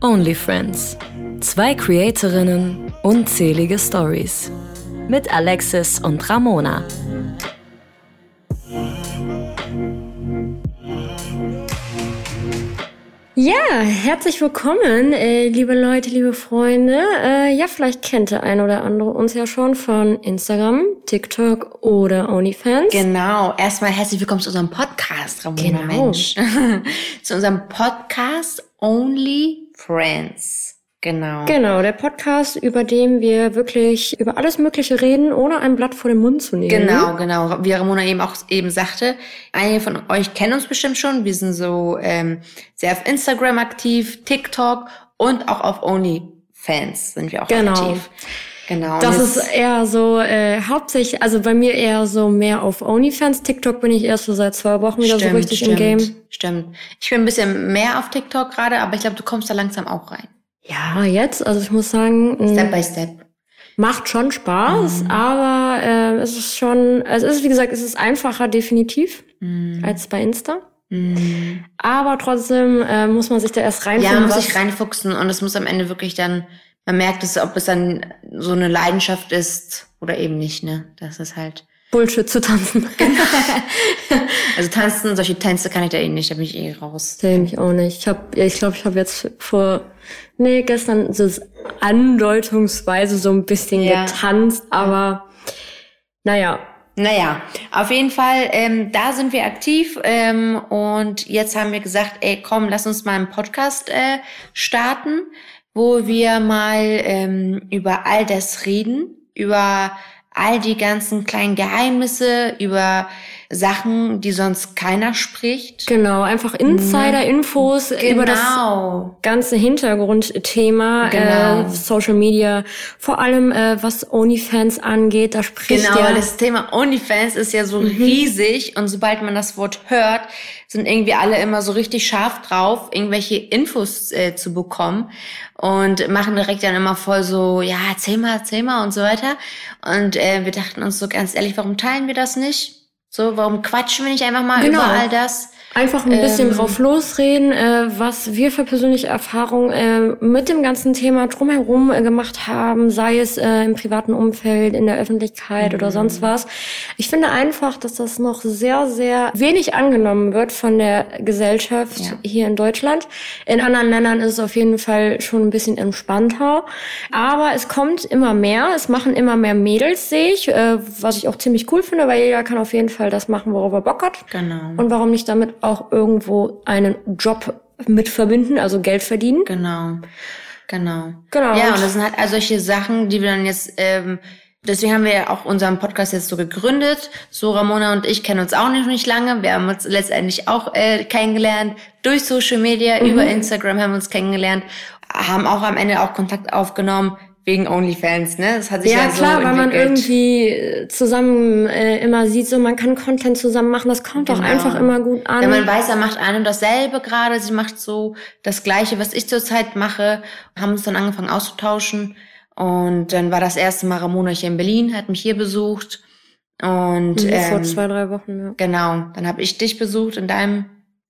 Only Friends. Zwei Creatorinnen, unzählige Stories. Mit Alexis und Ramona. Ja, herzlich willkommen, äh, liebe Leute, liebe Freunde. Äh, ja, vielleicht kennt der ein oder andere uns ja schon von Instagram, TikTok oder OnlyFans. Genau. Erstmal herzlich willkommen zu unserem Podcast, Ramona Genau. Mensch. zu unserem Podcast Only Friends. Genau. Genau, der Podcast, über den wir wirklich über alles Mögliche reden, ohne ein Blatt vor den Mund zu nehmen. Genau, genau. Wie Ramona eben auch eben sagte, einige von euch kennen uns bestimmt schon. Wir sind so ähm, sehr auf Instagram aktiv, TikTok und auch auf OnlyFans sind wir auch Genau. aktiv. Genau. Das ist eher so äh, hauptsächlich, also bei mir eher so mehr auf OnlyFans. TikTok bin ich erst so seit zwei Wochen wieder so richtig stimmt, im Game. Stimmt. Ich bin ein bisschen mehr auf TikTok gerade, aber ich glaube, du kommst da langsam auch rein. Ja, jetzt, also ich muss sagen, mh, Step by step. macht schon Spaß, Mhm. aber äh, es ist schon, also es ist wie gesagt, es ist einfacher definitiv Mhm. als bei Insta. Mhm. Aber trotzdem äh, muss man sich da erst Ja, reinfinden. man muss sich reinfuchsen und es muss am Ende wirklich dann, man merkt es, ob es dann so eine Leidenschaft ist oder eben nicht, ne? Das ist halt. Bullshit zu tanzen. Also tanzen, solche Tänze kann ich da eh nicht, da bin ich eh raus. Sehe mich auch nicht. Ich habe, ja, ich glaube, ich habe jetzt vor, nee, gestern so andeutungsweise so ein bisschen Ja. getanzt, aber naja, Naja, auf jeden Fall, ähm, da sind wir aktiv ähm, und jetzt haben wir gesagt, ey, komm, lass uns mal einen Podcast äh, starten, wo wir mal ähm, über all das reden, über all die ganzen kleinen Geheimnisse, über Sachen, die sonst keiner spricht. genau, einfach Insider-Infos über das Genau. ganze Hintergrundthema, Genau. äh, Social Media, vor allem äh, was OnlyFans angeht, da spricht Genau, ja weil das Thema OnlyFans ist ja so riesig und sobald man das Wort hört, sind irgendwie alle immer so richtig scharf drauf, irgendwelche Infos äh, zu bekommen und machen direkt dann immer voll so, ja, erzähl mal, erzähl mal und so weiter. Und äh, wir dachten uns so ganz ehrlich, warum teilen wir das nicht? So, warum quatschen wir nicht einfach mal Genau. über all das? Einfach ein bisschen Ähm, drauf losreden, äh, was wir für persönliche Erfahrungen äh, mit dem ganzen Thema drumherum äh, gemacht haben, sei es äh, im privaten Umfeld, in der Öffentlichkeit Mhm. oder sonst was. Ich finde einfach, dass das noch sehr, sehr wenig angenommen wird von der Gesellschaft Ja. hier in Deutschland. In anderen Ländern ist es auf jeden Fall schon ein bisschen entspannter. Aber es kommt immer mehr. Es machen immer mehr Mädels, sehe ich, äh, was ich auch ziemlich cool finde, weil jeder kann auf jeden Fall das machen, worauf er Bock hat. Genau. Und warum nicht damit auch irgendwo einen Job mit verbinden, also Geld verdienen? Genau, genau. Genau. Ja, und das sind halt all solche Sachen, die wir dann jetzt, ähm, deswegen haben wir ja auch unseren Podcast jetzt so gegründet. So Ramona und ich kennen uns auch nicht, nicht lange. Wir haben uns letztendlich auch äh, kennengelernt durch Social Media, Mhm. über Instagram haben wir uns kennengelernt, haben auch am Ende auch Kontakt aufgenommen wegen OnlyFans, ne? Das hat sich ja, Ja, so klar, weil man irgendwie äh, zusammen äh, immer sieht, so man kann Content zusammen machen, das kommt Genau. einfach immer gut an. Wenn man weiß, er macht einem dasselbe gerade, sie macht so das Gleiche, was ich zurzeit mache, haben uns dann angefangen auszutauschen. Und dann war das erste Mal Ramona hier in Berlin, hat mich hier besucht. Und Mhm, vor ähm, zwei, drei Wochen, ja. genau, dann habe ich dich besucht in deinem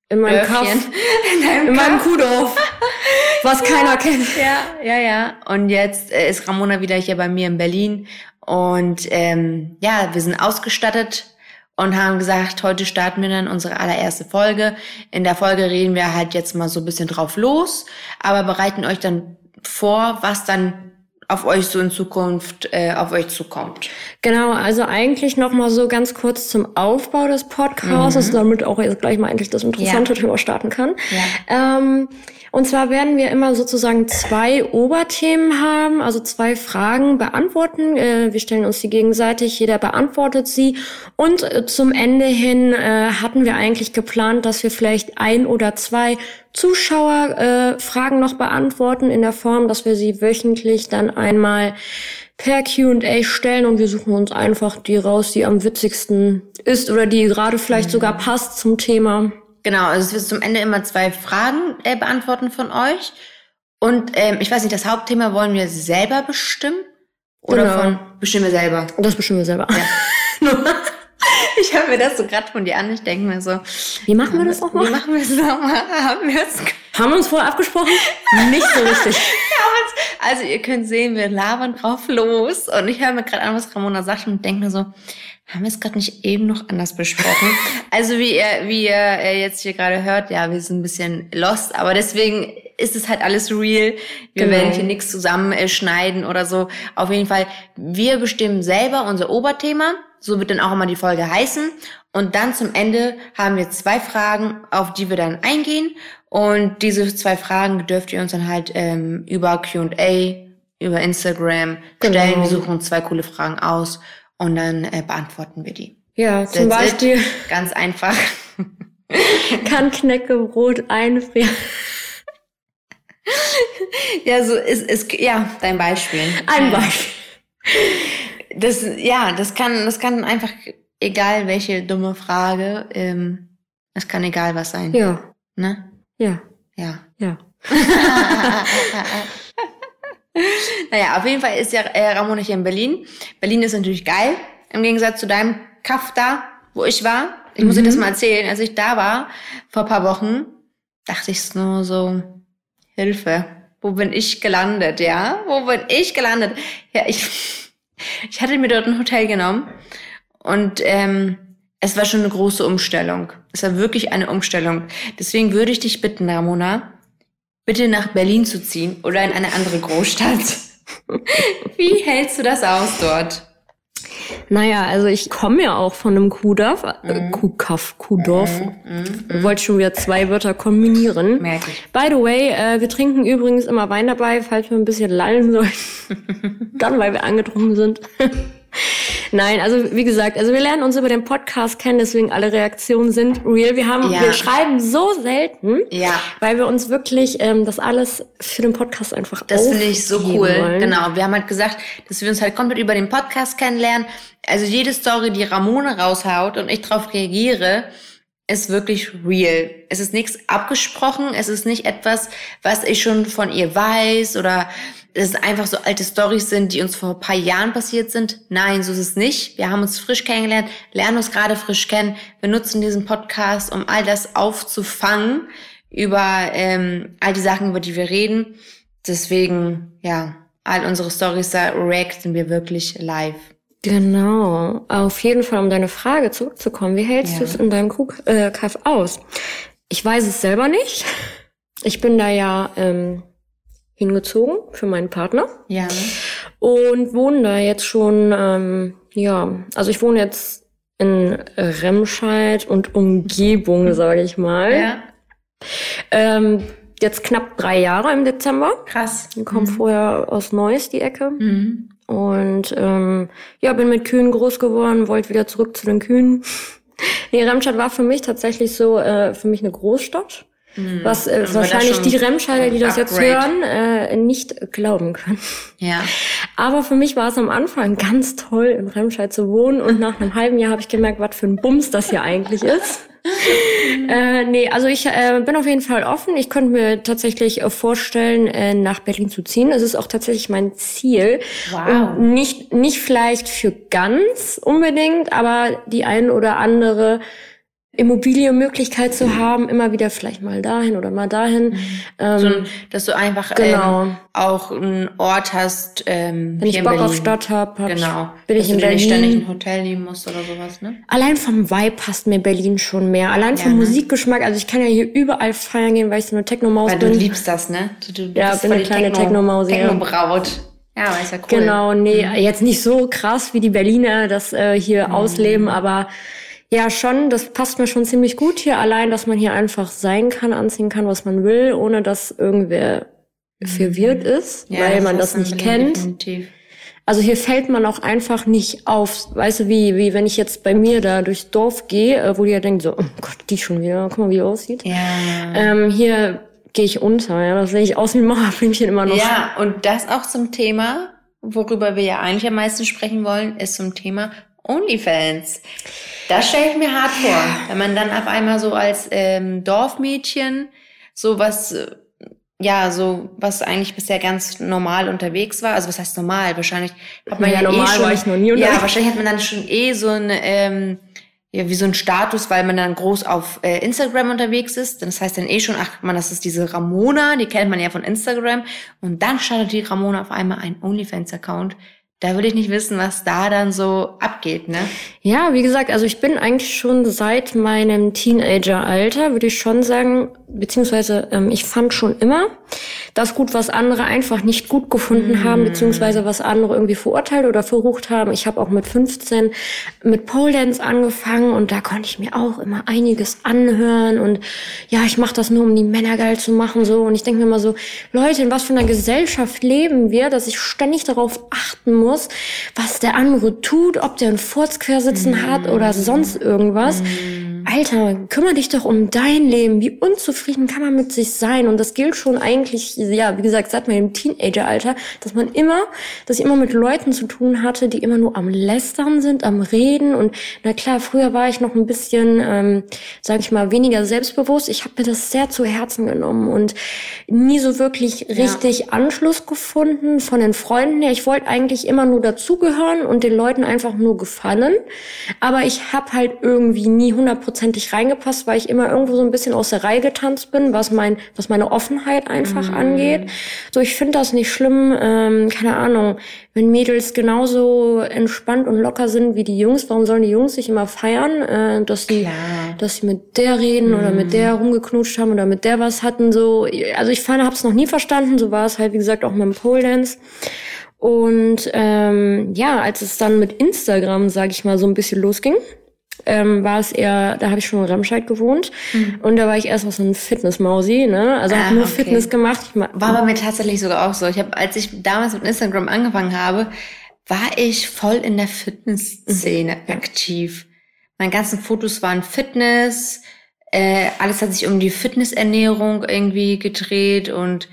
In meinem. Kaff, In deinem in meinem. Kuhdorf, was keiner kennt. Ja, ja, ja. Und jetzt äh, ist Ramona wieder hier bei mir in Berlin. Und ähm, ja, wir sind ausgestattet und haben gesagt, heute starten wir dann unsere allererste Folge. In der Folge reden wir halt jetzt mal so ein bisschen drauf los, aber bereiten euch dann vor, was dann auf euch so in Zukunft äh, auf euch zukommt. Genau, also eigentlich noch mal so ganz kurz zum Aufbau des Podcasts, damit auch jetzt gleich mal endlich das interessante Mhm. Ja. Thema starten kann. Ja. Ähm, und zwar werden wir immer sozusagen zwei Oberthemen haben, also zwei Fragen beantworten. Äh, wir stellen uns die gegenseitig, jeder beantwortet sie. Und äh, zum Ende hin äh, hatten wir eigentlich geplant, dass wir vielleicht ein oder zwei Zuschauerfragen äh, Fragen noch beantworten in der Form, dass wir sie wöchentlich dann einmal per Q&A stellen und wir suchen uns einfach die raus, die am witzigsten ist oder die gerade vielleicht sogar passt zum Thema. Genau, also es wird zum Ende immer zwei Fragen äh, beantworten von euch. Und ähm, ich weiß nicht, das Hauptthema wollen wir selber bestimmen? Oder Genau. von bestimmen wir selber? Das bestimmen wir selber. ich ich höre mir das so gerade von dir an. Ich denke mir so, Wie machen wir das nochmal? wie machen wir das nochmal? Haben wir es Haben wir uns vorher abgesprochen? Nicht so richtig. Also ihr könnt sehen, wir labern drauf los. Und ich höre mir gerade an, was Ramona sagt und denke mir so, haben wir es gerade nicht eben noch anders besprochen? also wie ihr, wie ihr äh, jetzt hier gerade hört, ja, wir sind ein bisschen lost, aber deswegen ist es halt alles real. Wir Genau. werden hier nichts zusammenschneiden oder so. Auf jeden Fall, wir bestimmen selber unser Oberthema. So wird dann auch immer die Folge heißen. Und dann zum Ende haben wir zwei Fragen, auf die wir dann eingehen. Und diese zwei Fragen dürft ihr uns dann halt ähm, über Q&A, über Instagram Genau. stellen. Wir suchen uns zwei coole Fragen aus und dann äh, beantworten wir die. Ja, zum That's it. Beispiel Ganz einfach. kann Knäckebrot einfrieren. Ja, so ist, ist ja dein Beispiel. Ein. Beispiel. Das, ja, das kann, das kann einfach, egal welche dumme Frage, ähm, es kann egal was sein. Ja, Ne? ja, Ja. ja. naja, auf jeden Fall ist ja äh, Ramona hier in Berlin. Berlin ist natürlich geil, im Gegensatz zu deinem Kaff da, wo ich war. Ich muss dir das mal erzählen. Als ich da war, vor ein paar Wochen, dachte ich nur so, Hilfe, wo bin ich gelandet, ja? Wo bin ich gelandet? Ja, ich, ich hatte mir dort ein Hotel genommen und ähm, es war schon eine große Umstellung. Es war wirklich eine Umstellung. Deswegen würde ich dich bitten, Ramona, bitte nach Berlin zu ziehen oder in eine andere Großstadt. Wie hältst du das aus dort? Naja, also ich komme ja auch von einem Kuhdorf, äh, Kuhkaff, Kuhdorf. Ich wollte schon wieder zwei Wörter kombinieren. Merke ich. By the way, äh, wir trinken übrigens immer Wein dabei, falls wir ein bisschen lallen sollen. Dann, weil wir angetrunken sind. Nein, also wie gesagt, also wir lernen uns über den Podcast kennen, deswegen alle Reaktionen sind real. Wir haben, Ja. wir schreiben so selten, Ja. weil wir uns wirklich ähm, das alles für den Podcast einfach Das finde ich so cool. wollen. Genau. Wir haben halt gesagt, dass wir uns halt komplett über den Podcast kennenlernen. Also jede Story, die Ramona raushaut und ich drauf reagiere, ist wirklich real. Es ist nichts abgesprochen. Es ist nicht etwas, was ich schon von ihr weiß oder es einfach so alte Stories sind, die uns vor ein paar Jahren passiert sind. Nein, so ist es nicht. Wir haben uns frisch kennengelernt, lernen uns gerade frisch kennen. Wir nutzen diesen Podcast, um all das aufzufangen über ähm, all die Sachen, über die wir reden. Deswegen, ja, all unsere Stories reacten wir wirklich live. Genau. Auf jeden Fall, um deine Frage zurückzukommen. Wie hältst Ja. du es in deinem Kuh- äh, Kaff aus? Ich weiß es selber nicht. Ich bin da ja ähm, hingezogen für meinen Partner Ja. und wohne da jetzt schon, ähm, ja, also ich wohne jetzt in Remscheid und Umgebung, sage ich mal. Ja. Ähm, jetzt knapp drei Jahre im Dezember. Krass. Ich komme vorher aus Neuss, die Ecke. Mhm. Und ähm, ja, bin mit Kühen groß geworden, wollte wieder zurück zu den Kühen. Nee, Remscheid war für mich tatsächlich so, äh, für mich eine Großstadt. Was äh, das wahrscheinlich die Remscheider, die das jetzt Upgrade. hören, äh, nicht glauben können. Ja. Aber für mich war es am Anfang ganz toll, in Remscheid zu wohnen. Und nach einem halben Jahr habe ich gemerkt, was für ein Bums das hier eigentlich ist. äh, nee, also ich äh, bin auf jeden Fall offen. Ich könnte mir tatsächlich äh, vorstellen, äh, nach Berlin zu ziehen. Es ist auch tatsächlich mein Ziel. Wow. Und nicht, nicht vielleicht für ganz unbedingt, aber die ein oder andere Immobilienmöglichkeit zu haben, immer wieder vielleicht mal dahin oder mal dahin. Ähm, So, dass du einfach Genau. ähm, auch einen Ort hast, ähm, wenn ich Bock Berlin. auf Stadt habe, hab Genau. ich, bin dass ich in dir nicht ständig Berlin. ein Hotel nehmen musst oder sowas, ne? Allein vom Vibe passt mir Berlin schon mehr. Allein vom Ja, ne? Musikgeschmack. Also ich kann ja hier überall feiern gehen, weil ich so eine Techno-Maus Weil du bin. liebst das, ne? Du, du, Ja, bist bin eine kleine Techno- Techno-Maus, ja. Techno-Braut. Ja, aber ist ja cool. Genau, nee, Mhm. jetzt nicht so krass wie die Berliner das äh, hier ausleben, aber ja schon, das passt mir schon ziemlich gut hier. Allein, dass man hier einfach sein kann, anziehen kann, was man will, ohne dass irgendwer verwirrt ist, Mhm. Ja, weil man ist das nicht kennt. Definitiv. Also hier fällt man auch einfach nicht auf. Weißt du, wie, wie wenn ich jetzt bei mir da durchs Dorf gehe, äh, wo die ja denken so, oh Gott, die schon wieder, guck mal, wie die aussieht. Ja. Ähm, hier gehe ich unter, ja, das sehe ich aus wie ein Mauerblümchen immer noch. Ja, und das auch zum Thema, worüber wir ja eigentlich am meisten sprechen wollen, ist zum Thema OnlyFans. Das stelle ich mir hart vor, wenn man dann auf einmal so als ähm, Dorfmädchen so was, äh, ja, so was eigentlich bisher ganz normal unterwegs war. Also was heißt normal? Wahrscheinlich hat man Ja, ja, normal eh schon, war ich noch nie Ja, unterwegs. wahrscheinlich hat man dann schon eh so eine, ähm, ja, wie so ein Status, weil man dann groß auf äh, Instagram unterwegs ist. Das heißt dann eh schon, ach man, das ist diese Ramona, die kennt man ja von Instagram. Und dann startet die Ramona auf einmal einen OnlyFans-Account. Da will ich nicht wissen, was da dann so abgeht, ne? Ja, wie gesagt, also ich bin eigentlich schon seit meinem Teenager-Alter, würde ich schon sagen, beziehungsweise ähm, ich fand schon immer das gut, was andere einfach nicht gut gefunden mm. haben, beziehungsweise was andere irgendwie verurteilt oder verrucht haben. Ich habe auch mit 15 mit Pole Dance angefangen und da konnte ich mir auch immer einiges anhören und ja, ich mache das nur, um die Männer geil zu machen so und ich denke mir immer so, Leute, in was für einer Gesellschaft leben wir, dass ich ständig darauf achten muss, was der andere tut, ob der einen Furz quer mm. hat oder sonst irgendwas. Mm. Alter, kümmere dich doch um dein Leben. Wie unzufrieden kann man mit sich sein? Und das gilt schon eigentlich, ja, wie gesagt, seit meinem Teenageralter, dass man immer, dass ich immer mit Leuten zu tun hatte, die immer nur am Lästern sind, am Reden. Und na klar, früher war ich noch ein bisschen, ähm, sage ich mal, weniger selbstbewusst. Ich habe mir das sehr zu Herzen genommen und nie so wirklich richtig ja. Anschluss gefunden von den Freunden her. Ich wollte eigentlich immer nur dazugehören und den Leuten einfach nur gefallen. Aber ich habe halt irgendwie nie 100 hundertprozentig reingepasst, weil ich immer irgendwo so ein bisschen aus der Reihe getanzt bin, was mein, was meine Offenheit einfach mm. angeht. So, ich finde das nicht schlimm, ähm, keine Ahnung, wenn Mädels genauso entspannt und locker sind wie die Jungs, warum sollen die Jungs sich immer feiern, äh, dass die, Klar. dass sie mit der reden mm. oder mit der mhm. rumgeknutscht haben oder mit der was hatten, so. Also ich fand, hab's noch nie verstanden, so war es halt, wie gesagt, auch mit dem Pole Dance. Und ähm, ja, als es dann mit Instagram, sag ich mal, so ein bisschen losging, ähm, war es eher, da habe ich schon in Remscheid gewohnt mhm. und da war ich erst mal so ein Fitnessmausi, ne? Also ah, habe nur okay. Fitness gemacht. Ich war bei mir tatsächlich sogar auch so. Ich habe, als ich damals mit Instagram angefangen habe, war ich voll in der Fitnessszene mhm. aktiv. Meine ganzen Fotos waren Fitness, äh, alles hat sich um die Fitnessernährung irgendwie gedreht und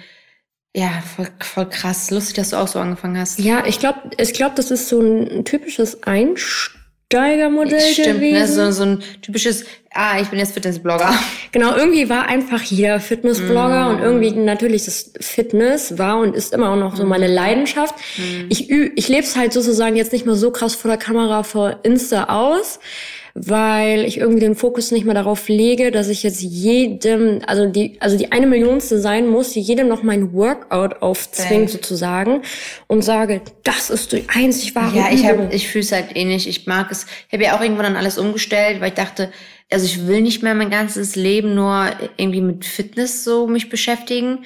ja, voll, voll krass. Lustig, dass du auch so angefangen hast. Ja, ich glaube, ich glaube, das ist so ein typisches Einstieg Steigermodell Stimmt, gewesen. Ne? So, so ein typisches, ah, ich bin jetzt Fitnessblogger. Genau, irgendwie war einfach jeder Fitnessblogger mm. und irgendwie natürlich das Fitness war und ist immer auch noch so meine Leidenschaft. Mm. Ich, ich lebe es halt sozusagen jetzt nicht mehr so krass vor der Kamera vor Insta aus weil ich irgendwie den Fokus nicht mehr darauf lege, dass ich jetzt jedem, also die, also die eine Millionste sein muss, die jedem noch mein Workout aufzwingt okay. sozusagen und sage, das ist die einzig wahre Ja, ich habe, ich fühle es halt ähnlich. Ich mag es. Ich habe ja auch irgendwann dann alles umgestellt, weil ich dachte, also ich will nicht mehr mein ganzes Leben nur irgendwie mit Fitness so mich beschäftigen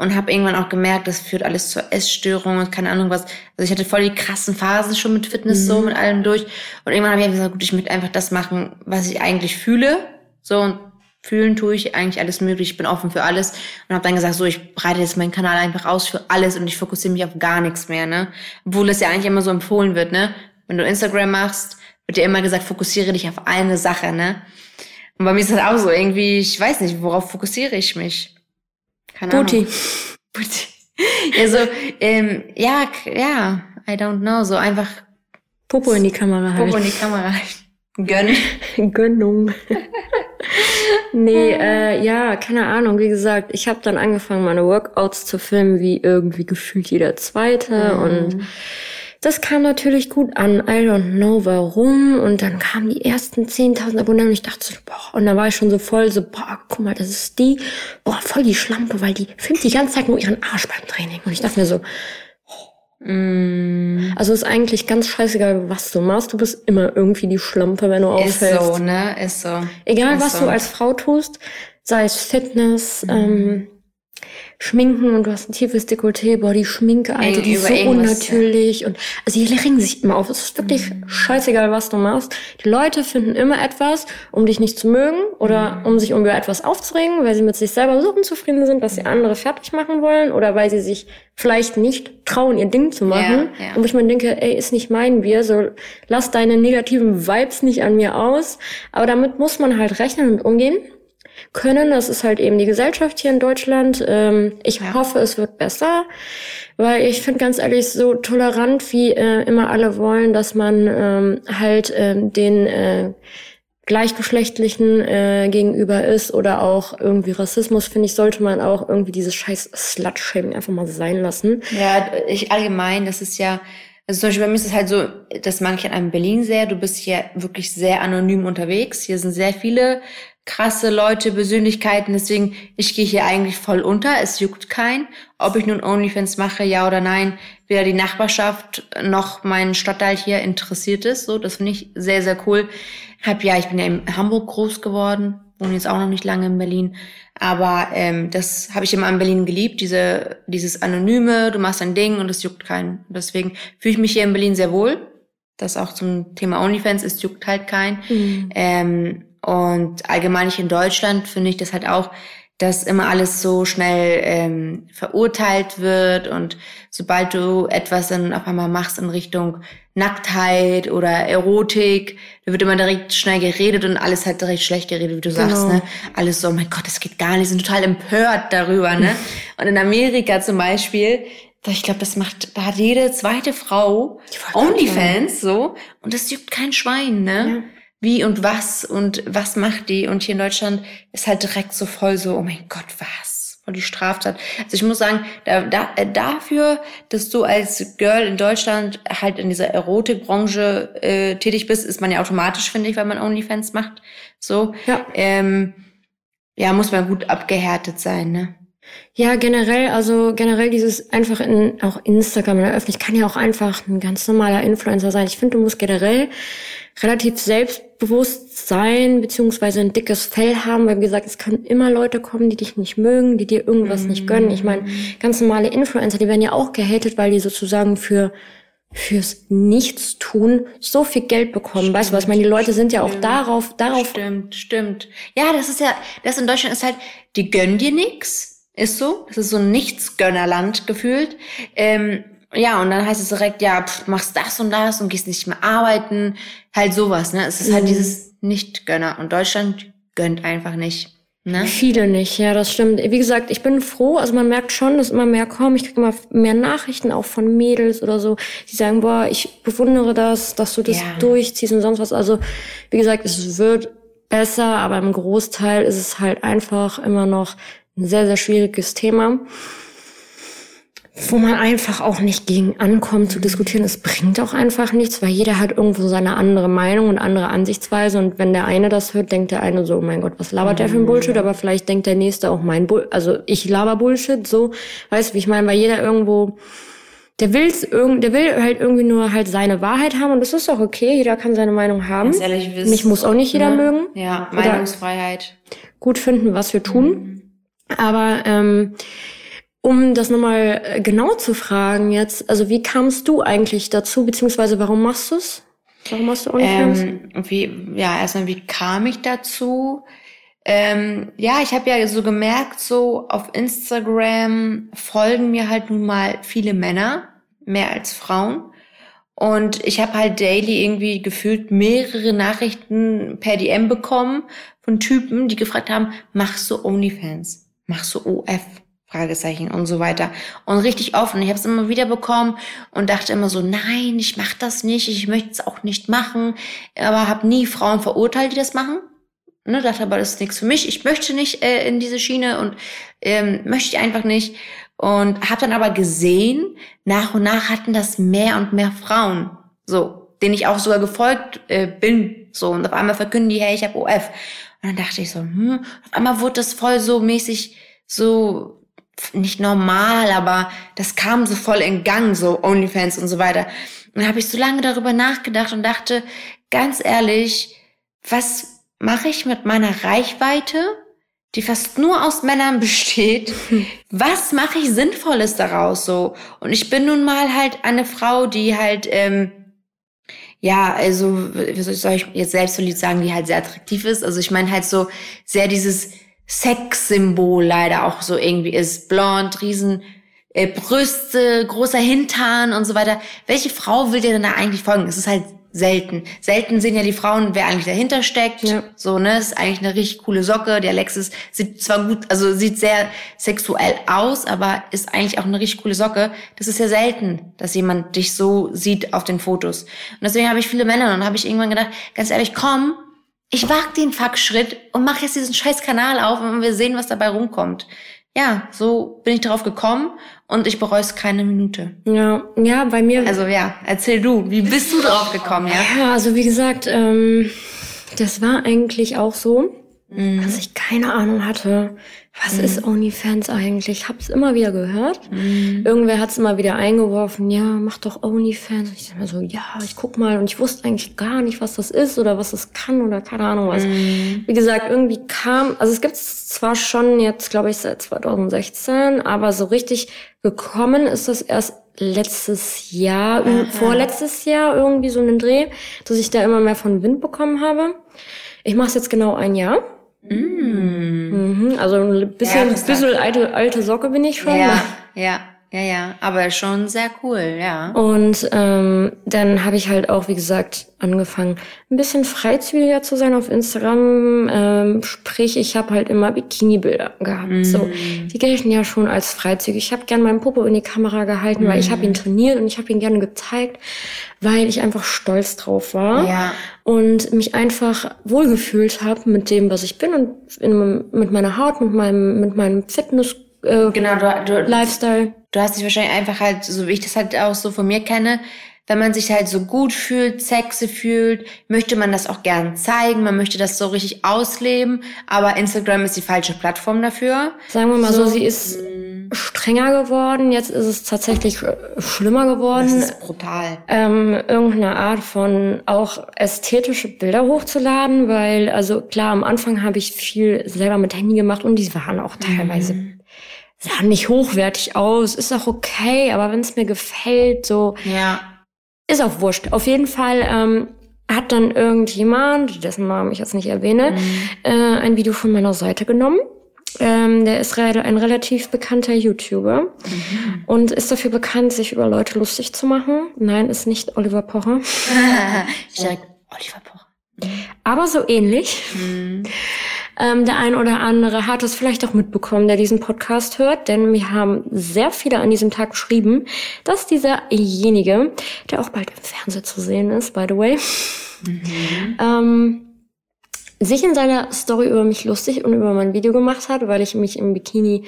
und habe irgendwann auch gemerkt, das führt alles zur Essstörung und keine Ahnung was. Also ich hatte voll die krassen Phasen schon mit Fitness mhm. so, mit allem durch. Und irgendwann habe ich gesagt, gut, ich möchte einfach das machen, was ich eigentlich fühle. So und fühlen tue ich eigentlich alles möglich. Ich bin offen für alles und habe dann gesagt, so ich breite jetzt meinen Kanal einfach aus für alles und ich fokussiere mich auf gar nichts mehr, ne? Obwohl es ja eigentlich immer so empfohlen wird, ne? Wenn du Instagram machst, wird dir immer gesagt, fokussiere dich auf eine Sache, ne? Und bei mir ist das auch so irgendwie, ich weiß nicht, worauf fokussiere ich mich? Keine Booty. Ahnung. Booty. Ja, so, ähm, ja, ja, I don't know, so einfach. Popo in die Kamera halten. Popo in die Kamera halten. Gönn. Gönnung. nee, äh, ja, keine Ahnung. Wie gesagt, ich habe dann angefangen, meine Workouts zu filmen, wie irgendwie gefühlt jeder zweite. Mhm. Und das kam natürlich gut an. I don't know warum. Und dann kamen die ersten 10.000 Abonnenten und ich dachte so, boah, und da war ich schon so voll so, boah, guck mal, das ist die, boah, voll die Schlampe, weil die filmt die ganze Zeit nur ihren Arsch beim Training. Und ich dachte mir so, Mm. Also ist eigentlich ganz scheißegal, was du machst. Du bist immer irgendwie die Schlampe, wenn du auffällst. Ist so, ne? Ist so. Egal, ist was so. du als Frau tust, sei es Fitness, mm. ähm, Schminken und du hast ein tiefes Dekolleté, boah, die Schminke, Alter, die ist so unnatürlich. Ja. Und also die ringen sich immer auf. Es ist wirklich mhm. scheißegal, was du machst. Die Leute finden immer etwas, um dich nicht zu mögen oder mhm. um sich über etwas aufzuregen, weil sie mit sich selber so unzufrieden sind, dass sie andere fertig machen wollen oder weil sie sich vielleicht nicht trauen, ihr Ding zu machen. Ja, ja. Und ich mir denke, ey, ist nicht mein Bier, so lass deine negativen Vibes nicht an mir aus. Aber damit muss man halt rechnen und umgehen können. Das ist halt eben die Gesellschaft hier in Deutschland. Ähm, ich ja. hoffe, es wird besser, weil ich finde ganz ehrlich, so tolerant wie äh, immer alle wollen, dass man ähm, halt äh, den äh, gleichgeschlechtlichen äh, gegenüber ist oder auch irgendwie Rassismus, finde ich, sollte man auch irgendwie dieses scheiß Slut-Shaming einfach mal sein lassen. Ja, ich allgemein, das ist ja Also zum Beispiel bei mir ist es halt so, das mag ich an einem Berlin sehr, du bist hier wirklich sehr anonym unterwegs. Hier sind sehr viele krasse Leute, Persönlichkeiten, deswegen, ich gehe hier eigentlich voll unter, es juckt kein. Ob ich nun OnlyFans mache, ja oder nein, weder die Nachbarschaft noch mein Stadtteil hier interessiert ist, so, das finde ich sehr, sehr cool. Hab, ja, ich bin ja in Hamburg groß geworden, wohne jetzt auch noch nicht lange in Berlin, aber ähm, das habe ich immer in Berlin geliebt, diese, dieses Anonyme, du machst dein Ding und es juckt keinen. Deswegen fühle ich mich hier in Berlin sehr wohl. Das auch zum Thema OnlyFans, es juckt halt keinen. Mhm. Ähm, und allgemein in Deutschland finde ich das halt auch, dass immer alles so schnell ähm, verurteilt wird und sobald du etwas dann auf einmal machst in Richtung Nacktheit oder Erotik, da wird immer direkt schnell geredet und alles halt direkt schlecht geredet, wie du genau. sagst, ne? Alles so, oh mein Gott, das geht gar nicht, sind total empört darüber, ne? und in Amerika zum Beispiel, ich glaube, das macht, da hat jede zweite Frau Onlyfans so und das juckt kein Schwein, ne? Ja wie und was und was macht die. Und hier in Deutschland ist halt direkt so voll so, oh mein Gott, was? Voll die Straftat. Also ich muss sagen, da, da, äh, dafür, dass du als Girl in Deutschland halt in dieser Erotikbranche äh, tätig bist, ist man ja automatisch, finde ich, weil man Onlyfans macht. So. Ja. Ähm, ja, muss man gut abgehärtet sein, ne? Ja, generell, also generell dieses einfach in auch Instagram in der Öffentlichkeit kann ja auch einfach ein ganz normaler Influencer sein. Ich finde, du musst generell relativ selbstbewusst sein, beziehungsweise ein dickes Fell haben, weil wie gesagt, es können immer Leute kommen, die dich nicht mögen, die dir irgendwas mm. nicht gönnen. Ich meine, ganz normale Influencer, die werden ja auch gehatet, weil die sozusagen für fürs Nichtstun so viel Geld bekommen. Stimmt, weißt du was? Ich meine, die Leute sind ja auch darauf, darauf. Stimmt, stimmt. Ja, das ist ja, das in Deutschland ist halt, die gönnen dir nix. Ist so. Das ist so ein Nichtsgönnerland gefühlt. Ähm, ja, und dann heißt es direkt, ja, pff, machst das und das und gehst nicht mehr arbeiten. Halt sowas, ne? Es ist halt mhm. dieses Nicht-Gönner. Und Deutschland gönnt einfach nicht. Ne? Viele nicht, ja, das stimmt. Wie gesagt, ich bin froh, also man merkt schon, dass immer mehr kommen. Ich kriege immer mehr Nachrichten auch von Mädels oder so, die sagen, boah, ich bewundere das, dass du das ja. durchziehst und sonst was. Also, wie gesagt, es wird besser, aber im Großteil ist es halt einfach immer noch ein sehr, sehr schwieriges Thema wo man einfach auch nicht gegen ankommt zu diskutieren. Es bringt auch einfach nichts, weil jeder hat irgendwo seine andere Meinung und andere Ansichtsweise. Und wenn der eine das hört, denkt der eine so, oh mein Gott, was labert der für ein Bullshit? Aber vielleicht denkt der nächste auch mein Bull, also ich laber Bullshit, so. Weißt du, wie ich meine? Weil jeder irgendwo, der will's irgend, der will halt irgendwie nur halt seine Wahrheit haben und das ist auch okay. Jeder kann seine Meinung haben. Ganz ehrlich, Mich muss auch nicht jeder ne? mögen. Ja, Meinungsfreiheit. Gut finden, was wir tun. Mhm. Aber, ähm, um das nochmal äh, genau zu fragen jetzt, also wie kamst du eigentlich dazu, beziehungsweise warum machst du es? Warum machst du OnlyFans? Ähm, wie, ja, erstmal, wie kam ich dazu? Ähm, ja, ich habe ja so gemerkt, so auf Instagram folgen mir halt nun mal viele Männer, mehr als Frauen. Und ich habe halt daily irgendwie gefühlt mehrere Nachrichten per DM bekommen von Typen, die gefragt haben, machst du OnlyFans? Machst du OF? Fragezeichen und so weiter. Und richtig offen. Ich habe es immer wieder bekommen und dachte immer so, nein, ich mach das nicht, ich möchte es auch nicht machen. Aber habe nie Frauen verurteilt, die das machen. Ne, dachte aber, das ist nichts für mich. Ich möchte nicht äh, in diese Schiene und ähm, möchte ich einfach nicht. Und habe dann aber gesehen, nach und nach hatten das mehr und mehr Frauen. So, denen ich auch sogar gefolgt äh, bin. So, und auf einmal verkünden die, hey, ich habe OF. Und dann dachte ich so, hm, auf einmal wurde das voll so mäßig so nicht normal, aber das kam so voll in Gang, so OnlyFans und so weiter. Und habe ich so lange darüber nachgedacht und dachte, ganz ehrlich, was mache ich mit meiner Reichweite, die fast nur aus Männern besteht? Was mache ich Sinnvolles daraus so? Und ich bin nun mal halt eine Frau, die halt ähm, ja, also wie soll ich jetzt selbst so lieb sagen, die halt sehr attraktiv ist. Also ich meine halt so sehr dieses Sexsymbol leider auch so irgendwie ist. Blond, riesen äh, Brüste, großer Hintern und so weiter. Welche Frau will dir denn da eigentlich folgen? Es ist halt selten. Selten sehen ja die Frauen, wer eigentlich dahinter steckt. Ja. So, ne, ist eigentlich eine richtig coole Socke. Der Alexis sieht zwar gut, also sieht sehr sexuell aus, aber ist eigentlich auch eine richtig coole Socke. Das ist ja selten, dass jemand dich so sieht auf den Fotos. Und deswegen habe ich viele Männer und dann habe ich irgendwann gedacht, ganz ehrlich, komm, ich wag den Fuck-Schritt und mach jetzt diesen scheiß Kanal auf und wir sehen, was dabei rumkommt. ja, so bin ich drauf gekommen und ich bereue es keine Minute. Ja, ja, bei mir. Also ja, erzähl du, wie bist du drauf gekommen, ja? Ja, also wie gesagt, ähm, das war eigentlich auch so, mhm. dass ich keine Ahnung hatte, was mhm. ist OnlyFans eigentlich? Ich habe es immer wieder gehört. Mhm. Irgendwer hat es immer wieder eingeworfen, ja, mach doch OnlyFans. Und ich dachte mir so, ja, ich guck mal. Und ich wusste eigentlich gar nicht, was das ist oder was das kann oder keine Ahnung was. Mhm. Wie gesagt, irgendwie kam, also es gibt es zwar schon jetzt, glaube ich, seit 2016, aber so richtig gekommen ist das erst letztes Jahr, Aha. vorletztes Jahr irgendwie so einen Dreh, dass ich da immer mehr von Wind bekommen habe. Ich mache es jetzt genau ein Jahr. Mm. Mhm, also ein bisschen, bisschen alte, alte Socke bin ich schon. Ja, ja. Ja, ja, aber schon sehr cool, ja. Und ähm, dann habe ich halt auch, wie gesagt, angefangen, ein bisschen freizügiger zu sein auf Instagram. Ähm, sprich, ich habe halt immer Bikini-Bilder gehabt. Mm. So, die gelten ja schon als freizügig. Ich habe gern meinen Popo in die Kamera gehalten, mm. weil ich habe ihn trainiert und ich habe ihn gerne gezeigt, weil ich einfach stolz drauf war ja. und mich einfach wohlgefühlt habe mit dem, was ich bin und in, mit meiner Haut, mit meinem, mit meinem Fitness äh, genau, du, du, Lifestyle. Du hast dich wahrscheinlich einfach halt, so wie ich das halt auch so von mir kenne, wenn man sich halt so gut fühlt, sexy fühlt, möchte man das auch gern zeigen, man möchte das so richtig ausleben, aber Instagram ist die falsche Plattform dafür. Sagen wir mal so, so sie ist strenger geworden, jetzt ist es tatsächlich schlimmer geworden. Das ist brutal. Ähm, irgendeine Art von auch ästhetische Bilder hochzuladen, weil, also klar, am Anfang habe ich viel selber mit Handy gemacht und die waren auch teilweise mhm sah nicht hochwertig aus, ist auch okay, aber wenn es mir gefällt, so ja. ist auch wurscht. Auf jeden Fall ähm, hat dann irgendjemand, dessen Namen ich jetzt nicht erwähne, mhm. äh, ein Video von meiner Seite genommen. Ähm, der ist ein relativ bekannter YouTuber mhm. und ist dafür bekannt, sich über Leute lustig zu machen. Nein, ist nicht Oliver Pocher. ich sag Oliver Pocher. Aber so ähnlich. Mhm. Ähm, der ein oder andere hat es vielleicht auch mitbekommen, der diesen Podcast hört, denn wir haben sehr viele an diesem Tag geschrieben, dass dieserjenige, der auch bald im Fernsehen zu sehen ist, by the way, mhm. ähm, sich in seiner Story über mich lustig und über mein Video gemacht hat, weil ich mich im Bikini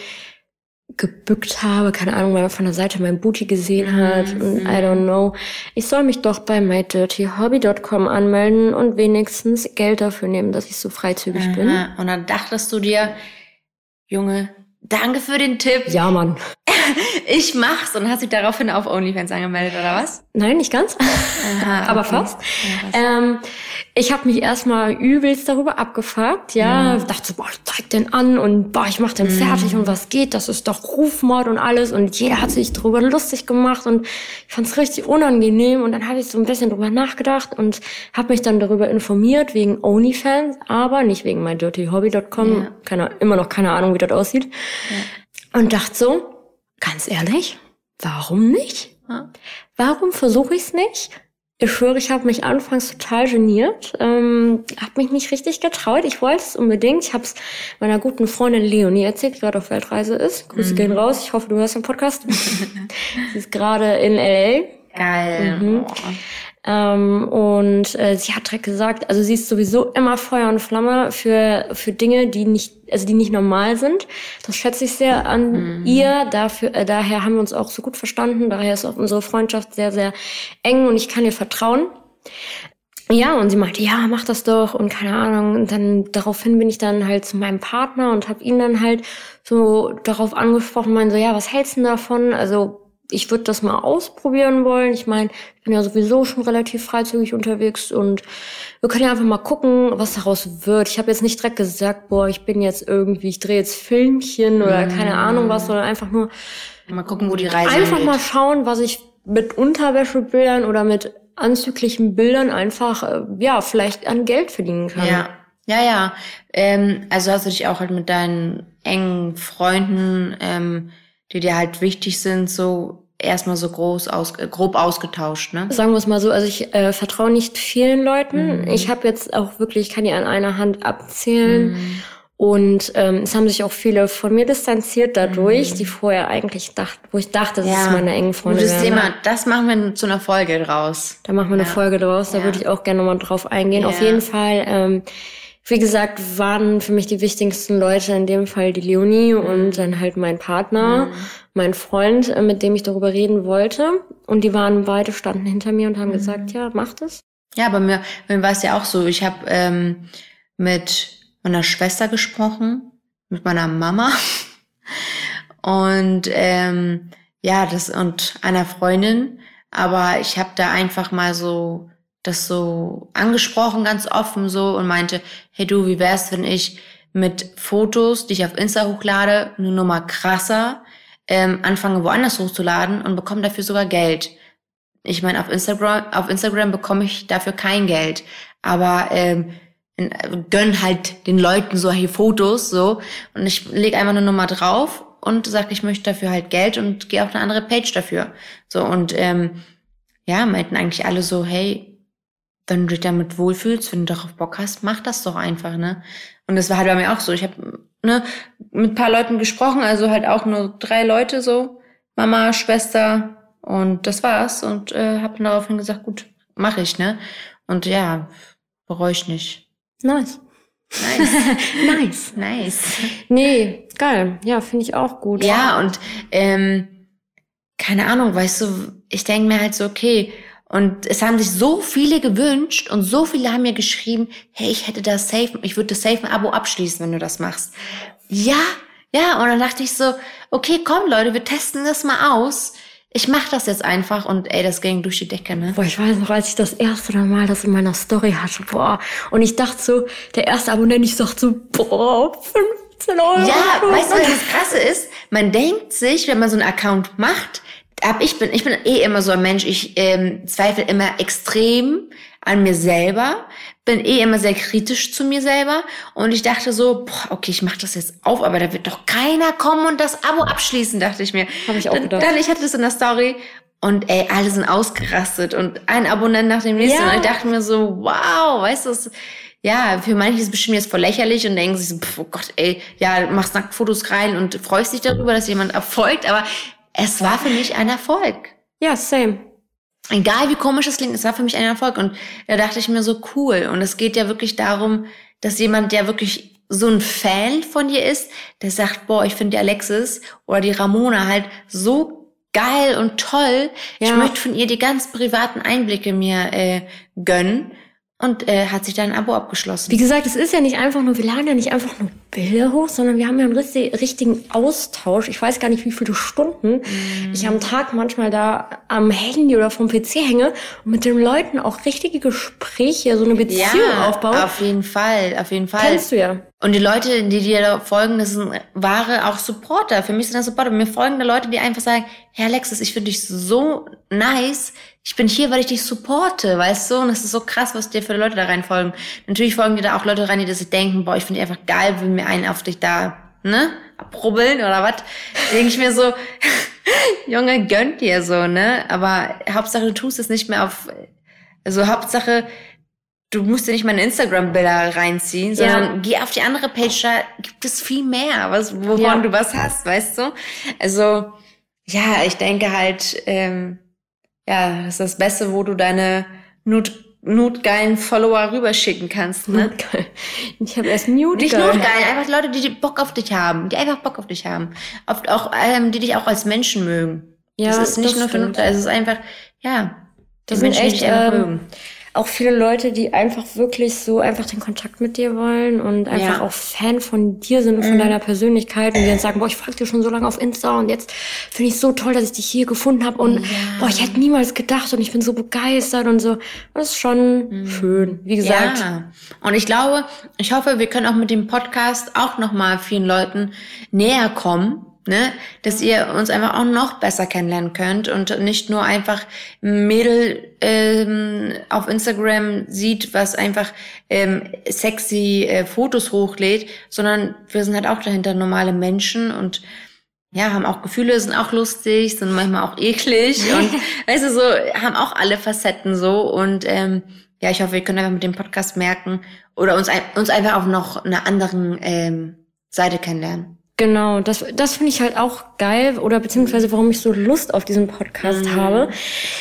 gebückt habe, keine Ahnung, weil man von der Seite mein Booty gesehen hat mhm. und I don't know. Ich soll mich doch bei mydirtyhobby.com anmelden und wenigstens Geld dafür nehmen, dass ich so freizügig Aha. bin. Und dann dachtest du dir, Junge, danke für den Tipp. Ja, Mann. ich mach's und hast dich daraufhin auf OnlyFans angemeldet, oder was? Nein, nicht ganz. Aha, aber okay. fast. Ja, ähm, ich habe mich erstmal übelst darüber abgefragt, ja, mhm. dachte so, boah, zeig den an und boah, ich mach den mhm. fertig und was geht, das ist doch Rufmord und alles und jeder hat sich darüber lustig gemacht und ich fand's richtig unangenehm und dann habe ich so ein bisschen drüber nachgedacht und habe mich dann darüber informiert wegen OnlyFans, aber nicht wegen mydirtyhobby.com, ja. keine, immer noch keine Ahnung, wie das aussieht ja. und dachte so, ganz ehrlich, warum nicht? Ja. Warum versuche ich es nicht? Ich schwöre, ich habe mich anfangs total geniert, ähm, habe mich nicht richtig getraut. Ich wollte es unbedingt. Ich habe es meiner guten Freundin Leonie erzählt, die gerade auf Weltreise ist. Grüße mhm. gehen raus. Ich hoffe, du hörst den Podcast. Sie ist gerade in LA. Geil. Mhm. Oh. Ähm, und äh, sie hat direkt gesagt, also sie ist sowieso immer Feuer und Flamme für, für Dinge, die nicht, also die nicht normal sind. Das schätze ich sehr an mhm. ihr. Dafür, äh, daher haben wir uns auch so gut verstanden. Daher ist auch unsere Freundschaft sehr, sehr eng und ich kann ihr vertrauen. Ja, und sie meinte, ja, mach das doch und keine Ahnung. Und dann daraufhin bin ich dann halt zu meinem Partner und habe ihn dann halt so darauf angesprochen, meinte so, ja, was hältst du davon? Also ich würde das mal ausprobieren wollen. Ich meine, ich bin ja sowieso schon relativ freizügig unterwegs und wir können ja einfach mal gucken, was daraus wird. Ich habe jetzt nicht direkt gesagt, boah, ich bin jetzt irgendwie, ich drehe jetzt Filmchen oder mm. keine Ahnung was, sondern einfach nur mal gucken, wo die Reise Einfach geht. mal schauen, was ich mit Unterwäschebildern oder mit anzüglichen Bildern einfach, äh, ja, vielleicht an Geld verdienen kann. Ja. Ja, ja. Ähm, also hast du dich auch halt mit deinen engen Freunden, ähm, die dir halt wichtig sind, so erstmal so groß aus, äh, grob ausgetauscht, ne? Sagen wir es mal so, also ich äh, vertraue nicht vielen Leuten. Mhm. Ich habe jetzt auch wirklich, ich kann die an einer Hand abzählen. Mhm. Und ähm, es haben sich auch viele von mir distanziert dadurch, mhm. die vorher eigentlich dachten, wo ich dachte, das ja. ist meine engen Freunde. Gutes Thema, das machen wir zu einer Folge draus. Da machen wir ja. eine Folge draus, da ja. würde ich auch gerne nochmal drauf eingehen. Auf jeden Fall, ähm, wie gesagt, waren für mich die wichtigsten Leute in dem Fall die Leonie mhm. und dann halt mein Partner, mhm. mein Freund, äh, mit dem ich darüber reden wollte. Und die waren beide standen hinter mir und haben mhm. gesagt, ja, mach das. Ja, bei mir, bei mir war es ja auch so. Ich habe ähm, mit meiner Schwester gesprochen, mit meiner Mama und ähm, ja, das und einer Freundin. Aber ich habe da einfach mal so das so angesprochen, ganz offen so und meinte, hey du, wie wär's, wenn ich mit Fotos, die ich auf Insta hochlade, eine Nummer krasser, ähm, anfange woanders hochzuladen und bekomme dafür sogar Geld. Ich meine, auf Instagram, auf Instagram bekomme ich dafür kein Geld, aber ähm, gönn halt den Leuten so hier Fotos so und ich lege einfach eine Nummer drauf und sage, ich möchte dafür halt Geld und gehe auf eine andere Page dafür. So und ähm, ja, meinten eigentlich alle so, hey, wenn du dich damit wohlfühlst, wenn du darauf Bock hast, mach das doch einfach, ne? Und das war halt bei mir auch so. Ich habe ne, mit paar Leuten gesprochen, also halt auch nur drei Leute so, Mama, Schwester und das war's. Und äh, habe dann daraufhin gesagt, gut, mach ich, ne? Und ja, bereue ich nicht. Nice. Nice. nice. Nice. Nee, geil. Ja, finde ich auch gut. Ja, und ähm, keine Ahnung, weißt du, ich denke mir halt so, okay, und es haben sich so viele gewünscht und so viele haben mir geschrieben, hey, ich hätte das safe, ich würde das safe ein Abo abschließen, wenn du das machst. Ja, ja, und dann dachte ich so, okay, komm Leute, wir testen das mal aus. Ich mach das jetzt einfach und ey, das ging durch die Decke, ne? Boah, ich weiß noch, als ich das erste Mal das in meiner Story hatte, boah. Und ich dachte so, der erste Abonnent, ich dachte so, boah, 15 Euro. Ja, weißt du, was das Krasse ist? Man denkt sich, wenn man so einen Account macht, ab ich bin, ich bin eh immer so ein Mensch, ich ähm, zweifle immer extrem an mir selber, bin eh immer sehr kritisch zu mir selber und ich dachte so, boah, okay, ich mache das jetzt auf, aber da wird doch keiner kommen und das Abo abschließen, dachte ich mir. Habe ich auch gedacht. Dann, ich hatte das in der Story und ey, alle sind ausgerastet und ein Abonnent nach dem nächsten. Ja. Und ich dachte mir so, wow, weißt du, ja, für manche ist es bestimmt jetzt voll lächerlich und denken sich so, pff, oh Gott, ey, ja, machst Nacktfotos rein und freust dich darüber, dass jemand erfolgt, aber es war für mich ein Erfolg. Ja, same. Egal wie komisch es klingt, es war für mich ein Erfolg. Und da dachte ich mir so cool. Und es geht ja wirklich darum, dass jemand, der wirklich so ein Fan von dir ist, der sagt, boah, ich finde die Alexis oder die Ramona halt so geil und toll. Ja. Ich möchte von ihr die ganz privaten Einblicke mir äh, gönnen und äh, hat sich dann ein Abo abgeschlossen. Wie gesagt, es ist ja nicht einfach nur, wir laden ja nicht einfach nur Bilder hoch, sondern wir haben ja einen richtigen Austausch. Ich weiß gar nicht, wie viele Stunden mm. ich am Tag manchmal da am Handy oder vom PC hänge und mit den Leuten auch richtige Gespräche, so eine Beziehung ja, aufbaue. Auf jeden Fall, auf jeden Fall. Kennst du ja. Und die Leute, die dir da folgen, das sind wahre auch Supporter. Für mich sind das Supporter. Mir folgen da Leute, die einfach sagen, Herr Alexis, ich finde dich so nice. Ich bin hier, weil ich dich supporte, weißt du? Und das ist so krass, was dir für Leute da rein folgen. Natürlich folgen dir da auch Leute rein, die sich denken, boah, ich finde dich einfach geil, will mir einen auf dich da, ne? Abrubbeln oder was? Denke ich mir so, Junge, gönnt dir so, ne? Aber Hauptsache, du tust es nicht mehr auf, also Hauptsache, du musst dir nicht meine Instagram-Bilder reinziehen, sondern ja. geh auf die andere Page, da gibt es viel mehr, was, wovon ja. du was hast, weißt du? Also, ja, ich denke halt, ähm, ja, das ist das Beste, wo du deine Not, notgeilen Follower rüberschicken kannst, ne? Notgeil. Ich habe erst Notgeil. Nicht notgeil, einfach Leute, die Bock auf dich haben, die einfach Bock auf dich haben. Oft auch, ähm, die dich auch als Menschen mögen. Ja, das ist nicht das nur für Notgeil, es ist einfach, ja, das sind Menschen, echt, die dich einfach ähm, mögen auch viele Leute, die einfach wirklich so einfach den Kontakt mit dir wollen und einfach ja. auch Fan von dir sind und von mhm. deiner Persönlichkeit und die dann sagen, boah, ich frag dir schon so lange auf Insta und jetzt finde ich so toll, dass ich dich hier gefunden habe und ja. boah, ich hätte niemals gedacht und ich bin so begeistert und so. Das ist schon mhm. schön, wie gesagt. Ja. Und ich glaube, ich hoffe, wir können auch mit dem Podcast auch nochmal vielen Leuten näher kommen ne, dass ihr uns einfach auch noch besser kennenlernen könnt und nicht nur einfach ein Mädel ähm, auf Instagram sieht, was einfach ähm, sexy äh, Fotos hochlädt, sondern wir sind halt auch dahinter normale Menschen und ja, haben auch Gefühle, sind auch lustig, sind manchmal auch eklig und weißt du so, haben auch alle Facetten so und ähm, ja, ich hoffe, wir können einfach mit dem Podcast merken oder uns, uns einfach auf noch einer anderen ähm, Seite kennenlernen. Genau, das, das finde ich halt auch geil oder beziehungsweise warum ich so Lust auf diesen Podcast mhm. habe.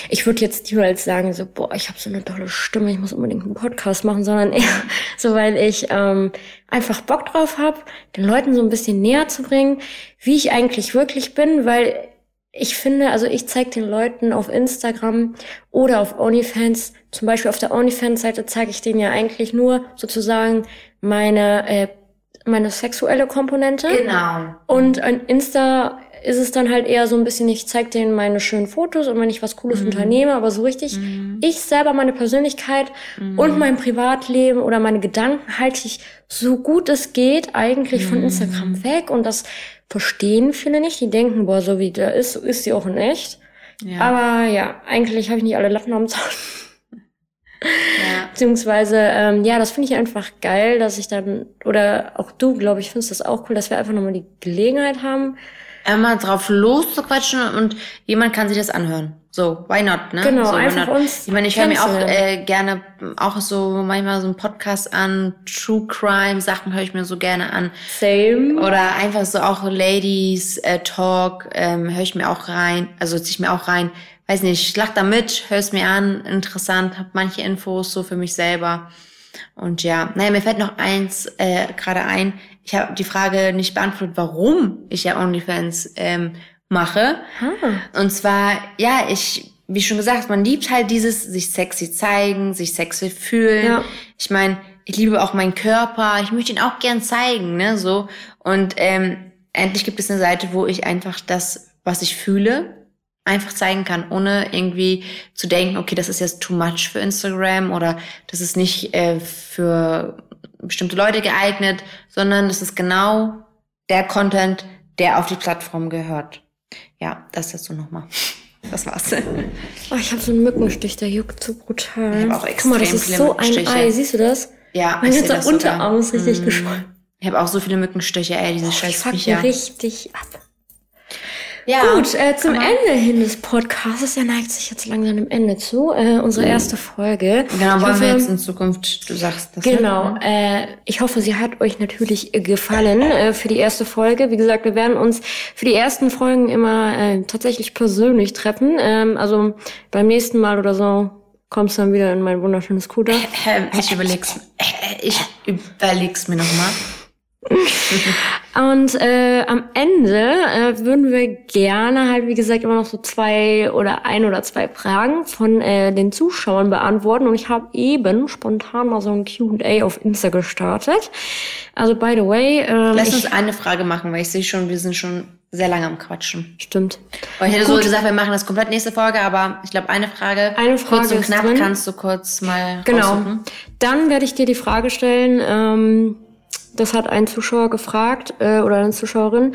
Ich würde jetzt niemals sagen, so, boah, ich habe so eine tolle Stimme, ich muss unbedingt einen Podcast machen, sondern eher so, weil ich ähm, einfach Bock drauf habe, den Leuten so ein bisschen näher zu bringen, wie ich eigentlich wirklich bin, weil ich finde, also ich zeige den Leuten auf Instagram oder auf OnlyFans, zum Beispiel auf der OnlyFans-Seite zeige ich denen ja eigentlich nur sozusagen meine, äh, meine sexuelle Komponente. Genau. Und an Insta ist es dann halt eher so ein bisschen, ich zeige denen meine schönen Fotos und wenn ich was Cooles mhm. unternehme, aber so richtig, mhm. ich selber, meine Persönlichkeit mhm. und mein Privatleben oder meine Gedanken halte ich so gut es geht eigentlich von mhm. Instagram weg und das verstehen viele nicht. Die denken, boah, so wie der ist, so ist sie auch in echt. Ja. Aber ja, eigentlich habe ich nicht alle Latten am Zaun. Ja. Beziehungsweise, ähm, ja, das finde ich einfach geil, dass ich dann, oder auch du, glaube ich, findest das auch cool, dass wir einfach nochmal die Gelegenheit haben, einmal drauf loszuquatschen und jemand kann sich das anhören. So, why not, ne? Genau, so, einfach uns. Ich meine, ich höre mir auch äh, gerne auch so manchmal so einen Podcast an, True Crime Sachen höre ich mir so gerne an. Same. Oder einfach so auch Ladies äh, Talk ähm, höre ich mir auch rein, also ziehe ich mir auch rein. Weiß nicht, ich lach da mit, höre es mir an, interessant, habe manche Infos so für mich selber. Und ja, naja, mir fällt noch eins äh, gerade ein. Ich habe die Frage nicht beantwortet, warum ich ja OnlyFans ähm, mache. Ah. Und zwar, ja, ich, wie schon gesagt, man liebt halt dieses sich sexy zeigen, sich sexy fühlen. Ja. Ich meine, ich liebe auch meinen Körper. Ich möchte ihn auch gern zeigen, ne, so. Und ähm, endlich gibt es eine Seite, wo ich einfach das, was ich fühle, einfach zeigen kann, ohne irgendwie zu denken, okay, das ist jetzt too much für Instagram oder das ist nicht äh, für bestimmte Leute geeignet, sondern das ist genau der Content, der auf die Plattform gehört. Ja, das dazu nochmal. Das war's. Oh, ich habe so einen Mückenstich, der juckt so brutal. Ich habe auch extrem Guck mal, das ist so ein Ei. Siehst du das? Ja, mein ganzer Unterarm ist richtig mm. geschwollen. Ich habe auch so viele Mückenstiche, ey, diese oh, scheiß Ich fuck richtig ab. Ja, Gut, äh, zum Ende hin des Podcasts, er neigt sich jetzt langsam dem Ende zu, äh, unsere mhm. erste Folge. Genau, wollen hoffe, wir jetzt in Zukunft, du sagst das. Genau, äh, ich hoffe, sie hat euch natürlich gefallen äh, für die erste Folge. Wie gesagt, wir werden uns für die ersten Folgen immer äh, tatsächlich persönlich treffen. Ähm, also beim nächsten Mal oder so kommst du dann wieder in mein wunderschönes Kuder. Ich überleg's, ich überleg's mir nochmal. Und äh, am Ende äh, würden wir gerne halt, wie gesagt, immer noch so zwei oder ein oder zwei Fragen von äh, den Zuschauern beantworten. Und ich habe eben spontan mal so ein Q&A auf Insta gestartet. Also, by the way... Ähm, Lass uns eine Frage machen, weil ich sehe schon, wir sind schon sehr lange am Quatschen. Stimmt. Weil ich hätte Gut. so gesagt, wir machen das komplett nächste Folge, aber ich glaube, eine Frage, eine Frage kurz und knapp, drin. kannst du kurz mal Genau. Raussuchen. Dann werde ich dir die Frage stellen... Ähm, das hat ein Zuschauer gefragt äh, oder eine Zuschauerin.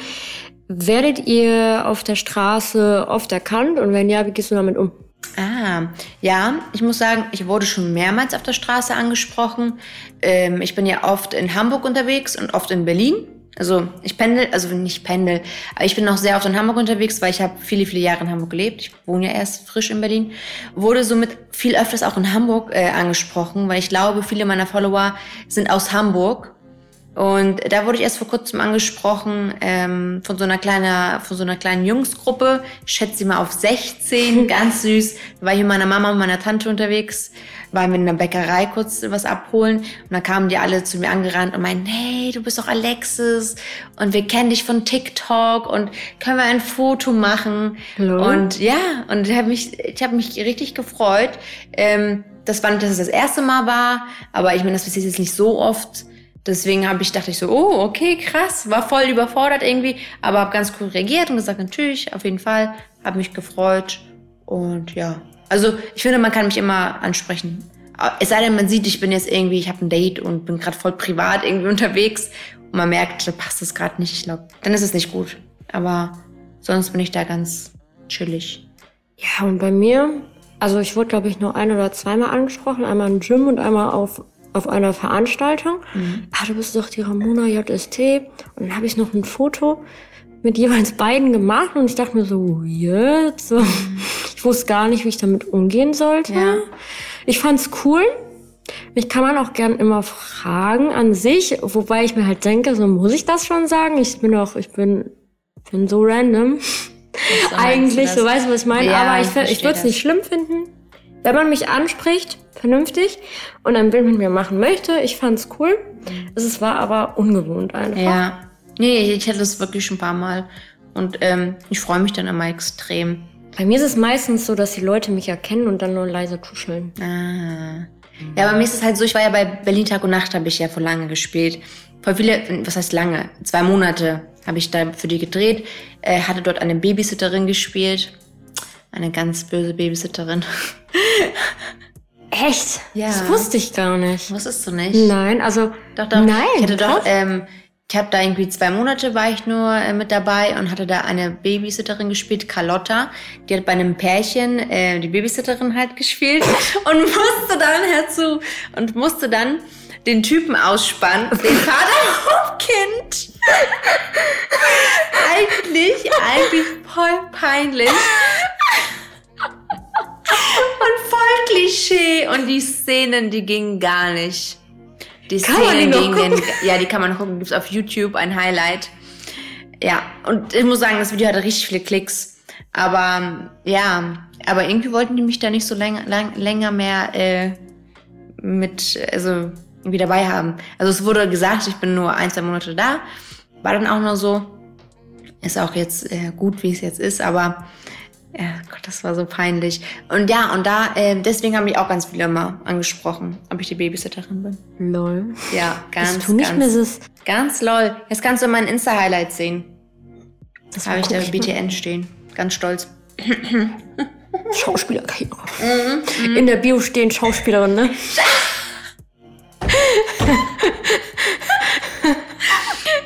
Werdet ihr auf der Straße oft erkannt und wenn ja, wie gehst du damit um? Ah, ja, ich muss sagen, ich wurde schon mehrmals auf der Straße angesprochen. Ähm, ich bin ja oft in Hamburg unterwegs und oft in Berlin. Also ich pendel, also nicht pendel, aber ich bin noch sehr oft in Hamburg unterwegs, weil ich habe viele, viele Jahre in Hamburg gelebt. Ich wohne ja erst frisch in Berlin. Wurde somit viel öfters auch in Hamburg äh, angesprochen, weil ich glaube, viele meiner Follower sind aus Hamburg und da wurde ich erst vor kurzem angesprochen ähm, von so einer kleinen, von so einer kleinen Jungsgruppe. Ich schätze sie mal auf 16, ganz süß. Da war ich mit meiner Mama und meiner Tante unterwegs, waren wir in der Bäckerei kurz was abholen und dann kamen die alle zu mir angerannt und meinten, hey, du bist doch Alexis und wir kennen dich von TikTok und können wir ein Foto machen? Hallo? Und ja, und ich habe mich, ich habe mich richtig gefreut. Ähm, das war nicht, dass es das erste Mal war, aber ich meine, das passiert jetzt nicht so oft. Deswegen habe ich dachte ich so, oh, okay, krass, war voll überfordert irgendwie, aber habe ganz cool reagiert und gesagt, natürlich, auf jeden Fall, habe mich gefreut und ja. Also ich finde, man kann mich immer ansprechen. Es sei denn, man sieht, ich bin jetzt irgendwie, ich habe ein Date und bin gerade voll privat irgendwie unterwegs und man merkt, da passt es gerade nicht. Ich glaube, dann ist es nicht gut. Aber sonst bin ich da ganz chillig. Ja, und bei mir, also ich wurde, glaube ich, nur ein oder zweimal angesprochen, einmal im Gym und einmal auf auf einer Veranstaltung. Mhm. Ah, du bist doch die Ramona JST. Und dann habe ich noch ein Foto mit jeweils beiden gemacht und ich dachte mir so, jetzt. So. Ich wusste gar nicht, wie ich damit umgehen sollte. Ja. Ich fand's cool. Mich kann man auch gern immer fragen an sich, wobei ich mir halt denke, so muss ich das schon sagen. Ich bin doch, ich bin, bin so random. Eigentlich, so weißt du, was ich meine. Ja, Aber ich, ich würde es nicht schlimm finden, wenn man mich anspricht, vernünftig, und ein Bild mit mir machen möchte. Ich fand's cool. Es war aber ungewohnt einfach. Ja. Nee, ich, hatte das wirklich schon ein paar Mal. Und ähm, ich freue mich dann immer extrem. Bei mir ist es meistens so, dass die Leute mich erkennen und dann nur leise tuscheln. Ah. Ja, bei mir ist es halt so, ich war ja bei Berlin Tag und Nacht, habe ich ja vor lange gespielt. Voll viele, was heißt lange? Zwei Monate habe ich da für die gedreht. Äh, hatte dort eine Babysitterin gespielt. Eine ganz böse Babysitterin. Echt? Ja. Das wusste ich gar nicht. Wusstest du nicht? Nein, also. Doch, doch. Nein. Ich hatte doch, ähm, ich habe da irgendwie zwei Monate war ich nur äh, mit dabei und hatte da eine Babysitterin gespielt, Carlotta. Die hat bei einem Pärchen äh, die Babysitterin halt gespielt und musste dann herzu und musste dann den Typen ausspannen, den Vater vom Kind. eigentlich, eigentlich voll peinlich. Und die Szenen, die gingen gar nicht. Die Kann die Szenen noch gingen, gucken? ja, die kann man noch gucken. Gibt's auf YouTube ein Highlight. Ja, und ich muss sagen, das Video hatte richtig viele Klicks. Aber ja, aber irgendwie wollten die mich da nicht so länger, lang, länger mehr äh, mit, also irgendwie dabei haben. Also es wurde gesagt, ich bin nur ein, zwei Monate da. War dann auch nur so. Ist auch jetzt äh, gut, wie es jetzt ist, aber ja, Gott, das war so peinlich. Und ja, und da, äh, deswegen haben mich auch ganz viele immer angesprochen, ob ich die Babysitterin bin. Lol. Ja, ganz, Bist du nicht ganz, das. ganz lol. Jetzt kannst du meinen Insta-Highlights sehen. Das Habe ich da mal. BTN stehen. Ganz stolz. Schauspielerkarriere. Mhm, In der Bio stehen Schauspielerin, ne?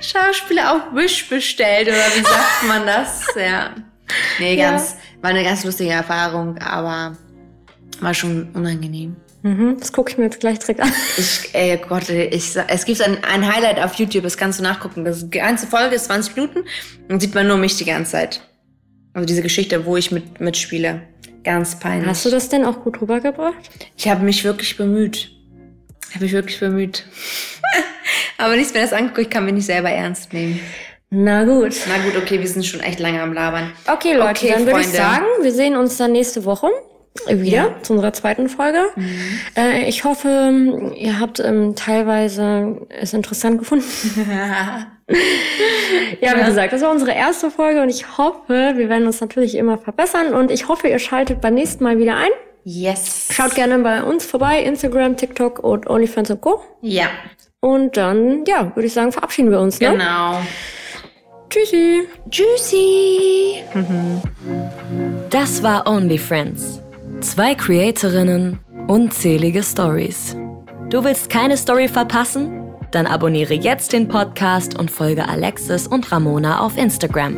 Schauspieler auf Wish bestellt, oder wie sagt man das? Ja. Nee, ganz, war eine ganz lustige Erfahrung, aber war schon unangenehm. Mhm, das gucke ich mir jetzt gleich direkt an. Ich, ey Gott, ich, es gibt ein, ein Highlight auf YouTube, das kannst du nachgucken. Das die ganze Folge ist 20 Minuten und sieht man nur mich die ganze Zeit. Also diese Geschichte, wo ich mit, mitspiele. Ganz peinlich. Hast du das denn auch gut rübergebracht? Ich habe mich wirklich bemüht. Habe mich wirklich bemüht. Aber nichts mehr das angeguckt, ich kann mich nicht selber ernst nehmen. Na gut. Na gut, okay, wir sind schon echt lange am Labern. Okay, Leute, Okay, dann würde ich sagen, wir sehen uns dann nächste Woche wieder Ja. Mhm. zu unserer zweiten Folge. Äh, ich hoffe, ihr habt ähm, teilweise es interessant gefunden. Ja, wie gesagt, das war unsere erste Folge und ich hoffe, wir werden uns natürlich immer verbessern und ich hoffe, ihr schaltet beim nächsten Mal wieder ein. Yes. Schaut gerne bei uns vorbei, Instagram, TikTok und OnlyFans und Co. Ja, Und dann, ja, würde ich sagen, verabschieden wir uns. Ne? genau. Tschüssi. Tschüssi. Das war Only Friends. Zwei Creatorinnen, unzählige Stories. Du willst keine Story verpassen? Dann abonniere jetzt den Podcast und folge Alexis und Ramona auf Instagram.